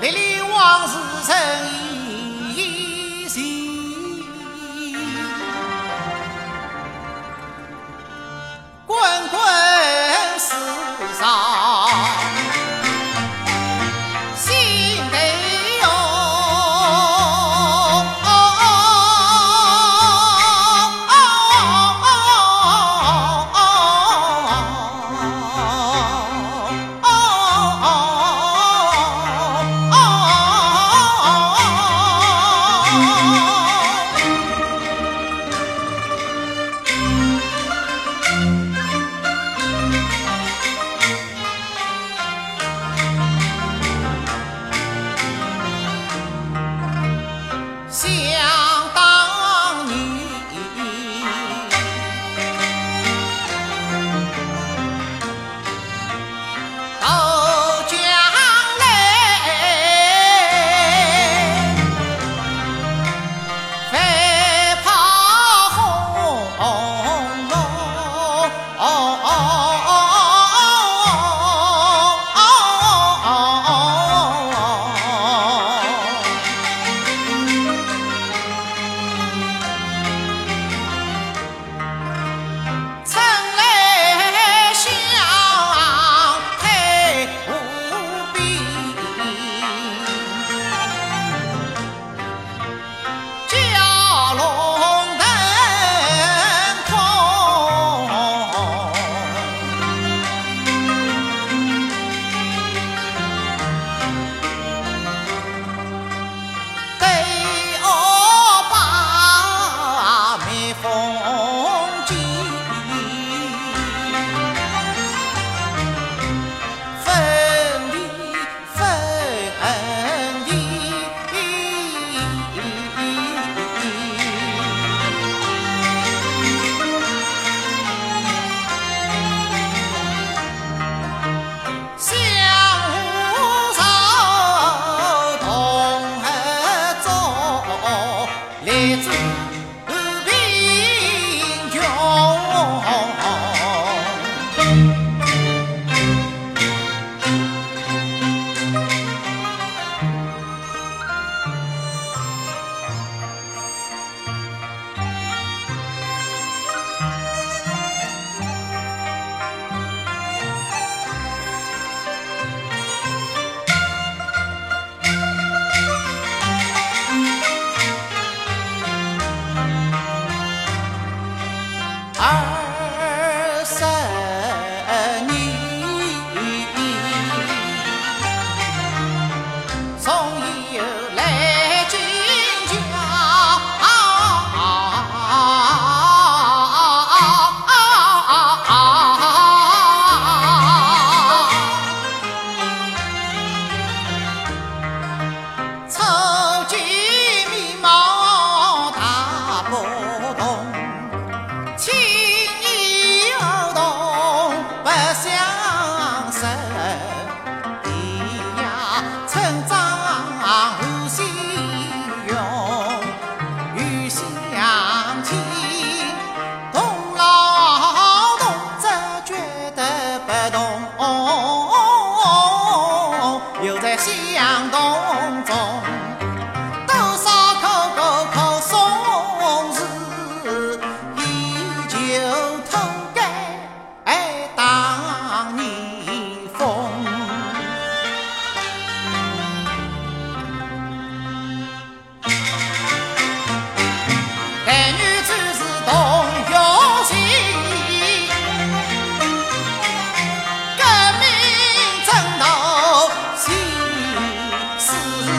历历往事成 Sí. 二留在夕阳东中。Susan.